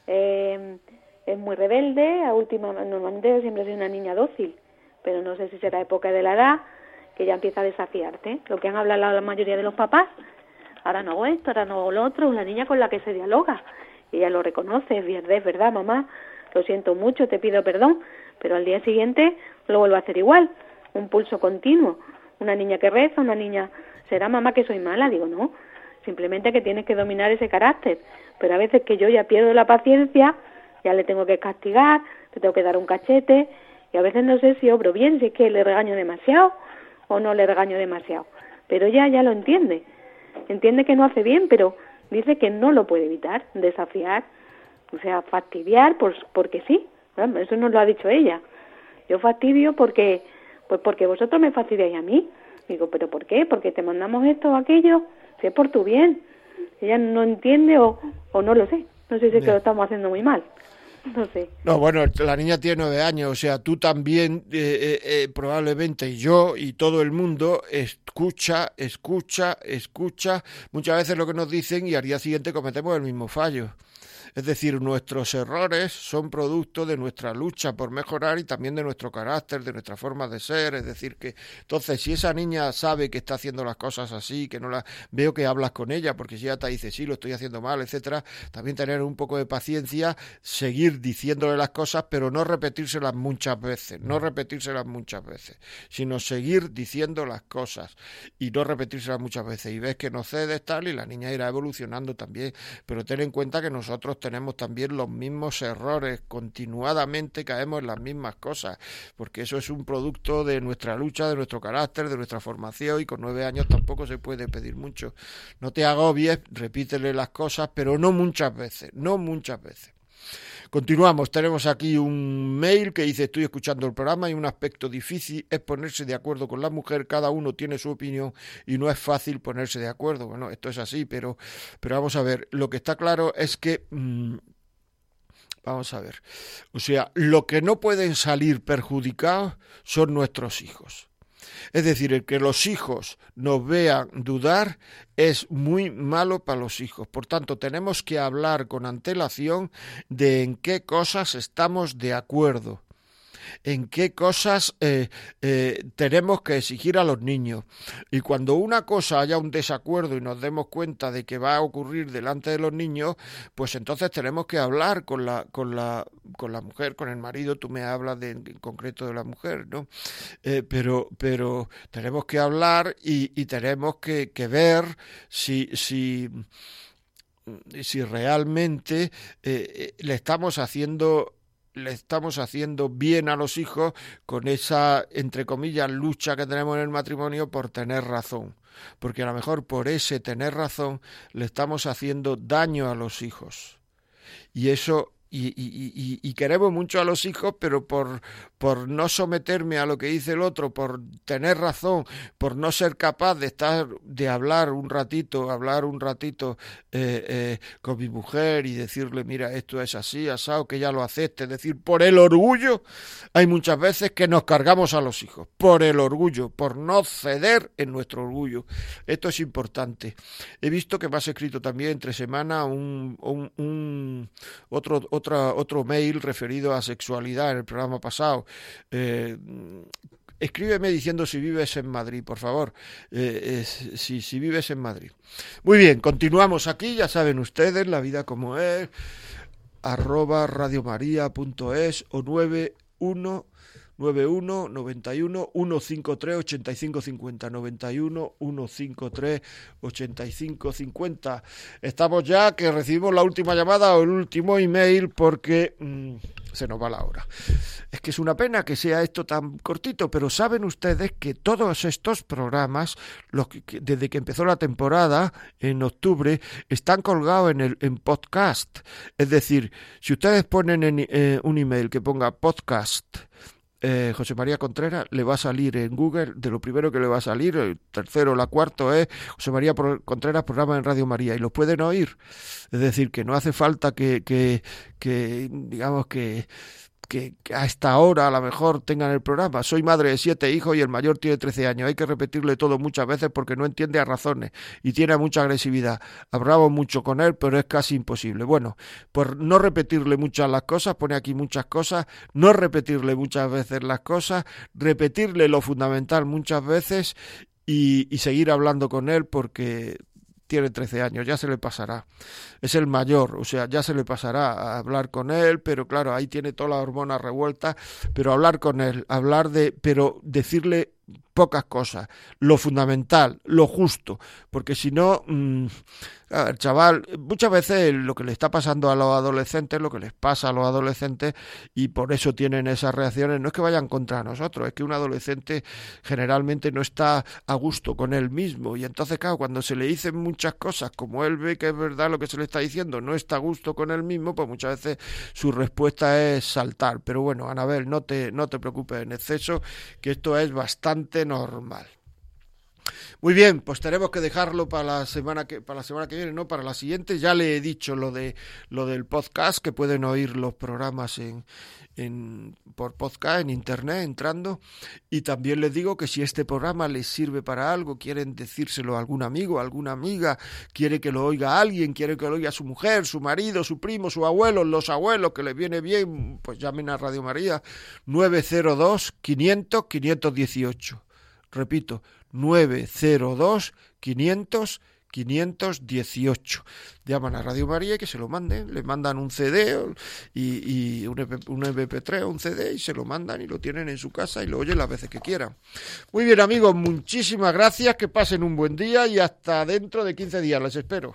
Eh, es muy rebelde, a última, normalmente siempre ha una niña dócil, pero no sé si será época de la edad que ya empieza a desafiarte. Lo que han hablado la mayoría de los papás, ahora no hago esto, ahora no hago lo otro, una niña con la que se dialoga. Y ella lo reconoce, es verdad, mamá, lo siento mucho, te pido perdón, pero al día siguiente lo vuelvo a hacer igual, un pulso continuo. Una niña que reza, una niña, ¿será mamá que soy mala? Digo, no, simplemente que tienes que dominar ese carácter. Pero a veces que yo ya pierdo la paciencia, ya le tengo que castigar, le tengo que dar un cachete, y a veces no sé si obro bien, si es que le regaño demasiado o no le regaño demasiado. Pero ella ya lo entiende. Entiende que no hace bien, pero dice que no lo puede evitar, desafiar, o sea, fastidiar pues, porque sí. Bueno, Eso nos lo ha dicho ella. Yo fastidio porque, pues porque vosotros me fastidiáis a mí. Digo, ¿pero por qué? Porque te mandamos esto o aquello, si es por tu bien. Ella no entiende o, o no lo sé. No sé si es que Ya. lo estamos haciendo muy mal. No sé. No, bueno, la niña tiene nueve años, o sea, tú también eh, eh, eh, probablemente y yo y todo el mundo escucha, escucha, escucha muchas veces lo que nos dicen y al día siguiente cometemos el mismo fallo. Es decir, nuestros errores son producto de nuestra lucha por mejorar y también de nuestro carácter, de nuestra forma de ser. Es decir, que entonces si esa niña sabe que está haciendo las cosas así, que no la veo que hablas con ella, porque si ella te dice sí, lo estoy haciendo mal, etcétera, también tener un poco de paciencia, seguir diciéndole las cosas, pero no repetírselas muchas veces, no repetírselas muchas veces, sino seguir diciendo las cosas y no repetírselas muchas veces. Y ves que no cedes tal y la niña irá evolucionando también, pero ten en cuenta que nosotros tenemos también los mismos errores, continuadamente caemos en las mismas cosas, porque eso es un producto de nuestra lucha, de nuestro carácter, de nuestra formación y con nueve años tampoco se puede pedir mucho. No te agobies, repítele las cosas, pero no muchas veces, no muchas veces. Continuamos, tenemos aquí un mail que dice estoy escuchando el programa y un aspecto difícil es ponerse de acuerdo con la mujer, cada uno tiene su opinión y no es fácil ponerse de acuerdo. Bueno, esto es así, pero, pero vamos a ver, lo que está claro es que... mm, Vamos a ver. O sea, lo que no pueden salir perjudicados son nuestros hijos. Es decir, el que los hijos nos vean dudar es muy malo para los hijos. Por tanto, tenemos que hablar con antelación de en qué cosas estamos de acuerdo en qué cosas eh, eh, tenemos que exigir a los niños. Y cuando una cosa haya un desacuerdo y nos demos cuenta de que va a ocurrir delante de los niños, pues entonces tenemos que hablar con la, con la, con la mujer, con el marido. Tú me hablas de, en concreto de la mujer, ¿no? Eh, pero, pero tenemos que hablar y, tenemos que, ver si, si, si realmente le estamos haciendo le estamos haciendo bien a los hijos con esa, entre comillas, lucha que tenemos en el matrimonio por tener razón. Porque a lo mejor por ese tener razón le estamos haciendo daño a los hijos. Y eso y, y, queremos mucho a los hijos, pero por, por no someterme a lo que dice el otro, por tener razón, por no ser capaz de estar, de hablar un ratito, hablar un ratito eh, eh, con mi mujer y decirle, mira, esto es así, asado, que ya lo acepte, es decir, por el orgullo, hay muchas veces que nos cargamos a los hijos, por el orgullo, por no ceder en nuestro orgullo. Esto es importante. He visto que me has escrito también entre semana un, un, otro mail referido a sexualidad en el programa pasado. Eh, escríbeme diciendo si vives en Madrid, por favor. Eh, si, si vives en Madrid. Muy bien, continuamos aquí, ya saben ustedes, la vida como es, arroba radiomaria.es o 91 91 91 153 85 50 91 153 85 50 estamos ya que recibimos la última llamada o el último email porque mm, se nos va la hora. Es que es una pena que sea esto tan cortito pero saben ustedes que todos estos programas los que, desde que empezó la temporada en octubre están colgados en el en podcast es decir si ustedes ponen en eh, un email que ponga podcast eh, José María Contreras le va a salir en Google, de lo primero que le va a salir, el tercero, la cuarto es José María Contreras programa en Radio María y los pueden oír. Es decir, que no hace falta que, que, que digamos que que, a esta hora a lo mejor tengan el programa. Soy madre de siete hijos y el mayor tiene trece años. Hay que repetirle todo muchas veces porque no entiende a razones y tiene mucha agresividad. Hablamos mucho con él, pero es casi imposible. Bueno, por no repetirle muchas las cosas, pone aquí muchas cosas, no repetirle muchas veces las cosas, repetirle lo fundamental muchas veces y seguir hablando con él porque tiene 13 años, ya se le pasará. Es el mayor, o sea, ya se le pasará a hablar con él, pero claro, ahí tiene toda la hormona revuelta, pero hablar con él, hablar de, pero decirle pocas cosas, lo fundamental, lo justo, porque si no, mm, ver, chaval, muchas veces lo que le está pasando a los adolescentes, lo que les pasa a los adolescentes, y por eso tienen esas reacciones, no es que vayan contra nosotros, es que un adolescente generalmente no está a gusto con él mismo, y entonces, claro, cuando se le dicen muchas cosas, como él ve que es verdad lo que se le está diciendo, no está a gusto con él mismo, pues muchas veces su respuesta es saltar. Pero bueno, Anabel, no te, no te preocupes en exceso, que esto es bastante normal. Muy bien, pues tenemos que dejarlo para la semana que para la semana que viene, no para la siguiente. Ya le he dicho lo de lo del podcast que pueden oír los programas en, en por podcast en internet entrando y también les digo que si este programa les sirve para algo, quieren decírselo a algún amigo, a alguna amiga, quiere que lo oiga alguien, quiere que lo oiga su mujer, su marido, su primo, su abuelo, los abuelos que les viene bien, pues llamen a Radio María 902 500 518. Repito, 902 500 518. Llaman a Radio María y que se lo manden, le mandan un CD y, un, MP3 un CD y se lo mandan y lo tienen en su casa y lo oyen las veces que quieran. Muy bien amigos, muchísimas gracias, que pasen un buen día y hasta dentro de 15 días, les espero.